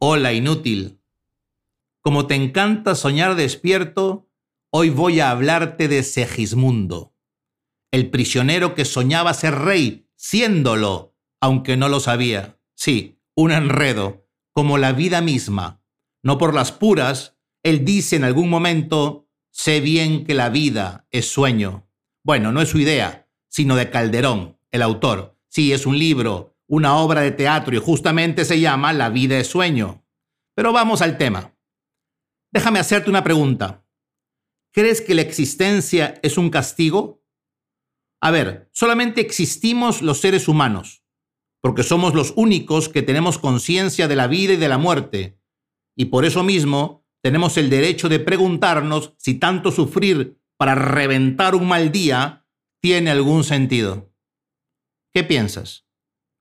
Hola, inútil. Como te encanta soñar despierto, hoy voy a hablarte de Segismundo, el prisionero que soñaba ser rey, siéndolo, aunque no lo sabía. Sí, un enredo, como la vida misma. No por las puras, él dice en algún momento, sé bien que la vida es sueño. Bueno, no es su idea, sino de Calderón, el autor. Sí, es un libro, una obra de teatro y justamente se llama La vida es sueño. Pero vamos al tema. Déjame hacerte una pregunta. ¿Crees que la existencia es un castigo? A ver, solamente existimos los seres humanos, porque somos los únicos que tenemos conciencia de la vida y de la muerte, y por eso mismo tenemos el derecho de preguntarnos si tanto sufrir para reventar un mal día tiene algún sentido. ¿Qué piensas?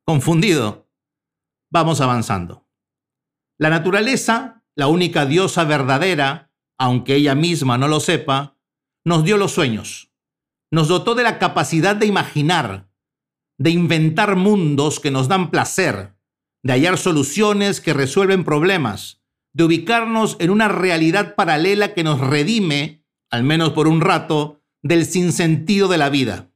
¿Confundido? Vamos avanzando. La naturaleza, la única diosa verdadera, aunque ella misma no lo sepa, nos dio los sueños. Nos dotó de la capacidad de imaginar, de inventar mundos que nos dan placer, de hallar soluciones que resuelven problemas, de ubicarnos en una realidad paralela que nos redime, al menos por un rato, del sinsentido de la vida.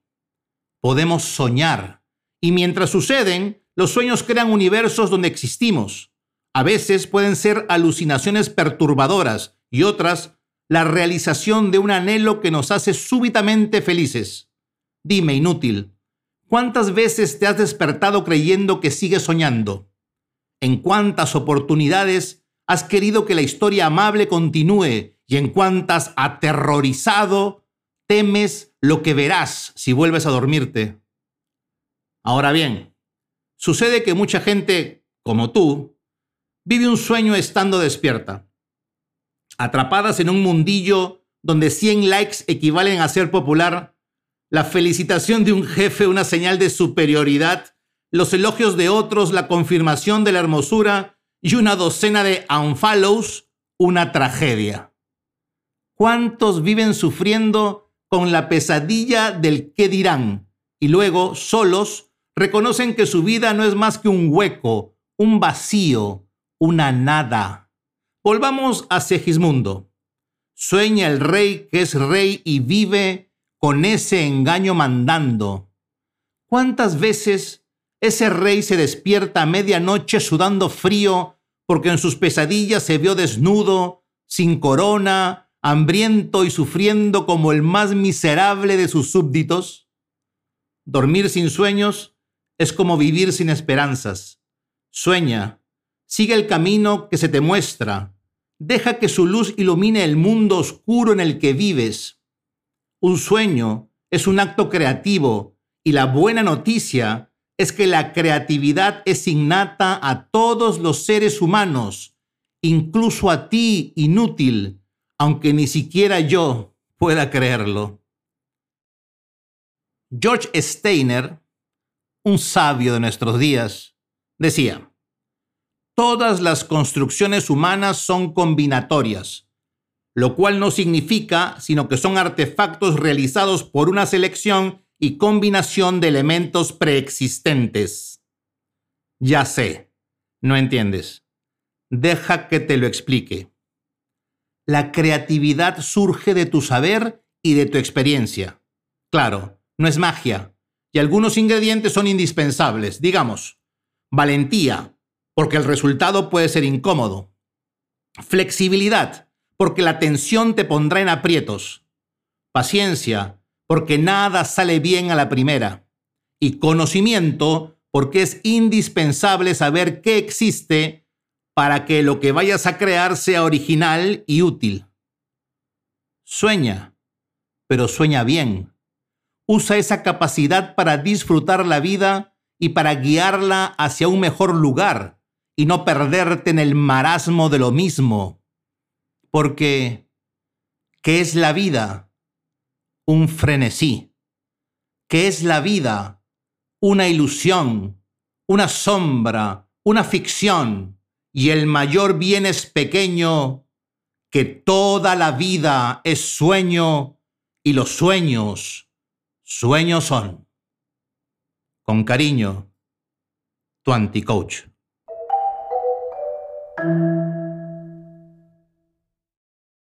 Podemos soñar, y mientras suceden, los sueños crean universos donde existimos. A veces pueden ser alucinaciones perturbadoras y otras la realización de un anhelo que nos hace súbitamente felices. Dime, inútil, ¿cuántas veces te has despertado creyendo que sigues soñando? ¿En cuántas oportunidades has querido que la historia amable continúe y en cuántas aterrorizado temes lo que verás si vuelves a dormirte? Ahora bien, sucede que mucha gente, como tú, vive un sueño estando despierta, atrapadas en un mundillo donde 100 likes equivalen a ser popular, la felicitación de un jefe una señal de superioridad, los elogios de otros la confirmación de la hermosura y una docena de unfollows una tragedia. ¿Cuántos viven sufriendo con la pesadilla del qué dirán y luego, solos, reconocen que su vida no es más que un hueco, un vacío, una nada. Volvamos a Segismundo. Sueña el rey que es rey y vive con ese engaño mandando. ¿Cuántas veces ese rey se despierta a medianoche sudando frío porque en sus pesadillas se vio desnudo, sin corona, hambriento y sufriendo como el más miserable de sus súbditos? Dormir sin sueños es como vivir sin esperanzas. Sueña, Sigue el camino que se te muestra. Deja que su luz ilumine el mundo oscuro en el que vives. Un sueño es un acto creativo y la buena noticia es que la creatividad es innata a todos los seres humanos, incluso a ti, inútil, aunque ni siquiera yo pueda creerlo. George Steiner, un sabio de nuestros días, decía, todas las construcciones humanas son combinatorias, lo cual no significa sino que son artefactos realizados por una selección y combinación de elementos preexistentes. Ya sé, no entiendes. Deja que te lo explique. La creatividad surge de tu saber y de tu experiencia. Claro, no es magia, y algunos ingredientes son indispensables, digamos, valentía, porque el resultado puede ser incómodo. Flexibilidad, porque la tensión te pondrá en aprietos. Paciencia, porque nada sale bien a la primera. Y conocimiento, porque es indispensable saber qué existe para que lo que vayas a crear sea original y útil. Sueña, pero sueña bien. Usa esa capacidad para disfrutar la vida y para guiarla hacia un mejor lugar y no perderte en el marasmo de lo mismo. Porque, ¿qué es la vida? Un frenesí. ¿Qué es la vida? Una ilusión, una sombra, una ficción. Y el mayor bien es pequeño, que toda la vida es sueño y los sueños, Sueños son. Con cariño, tu anticoach.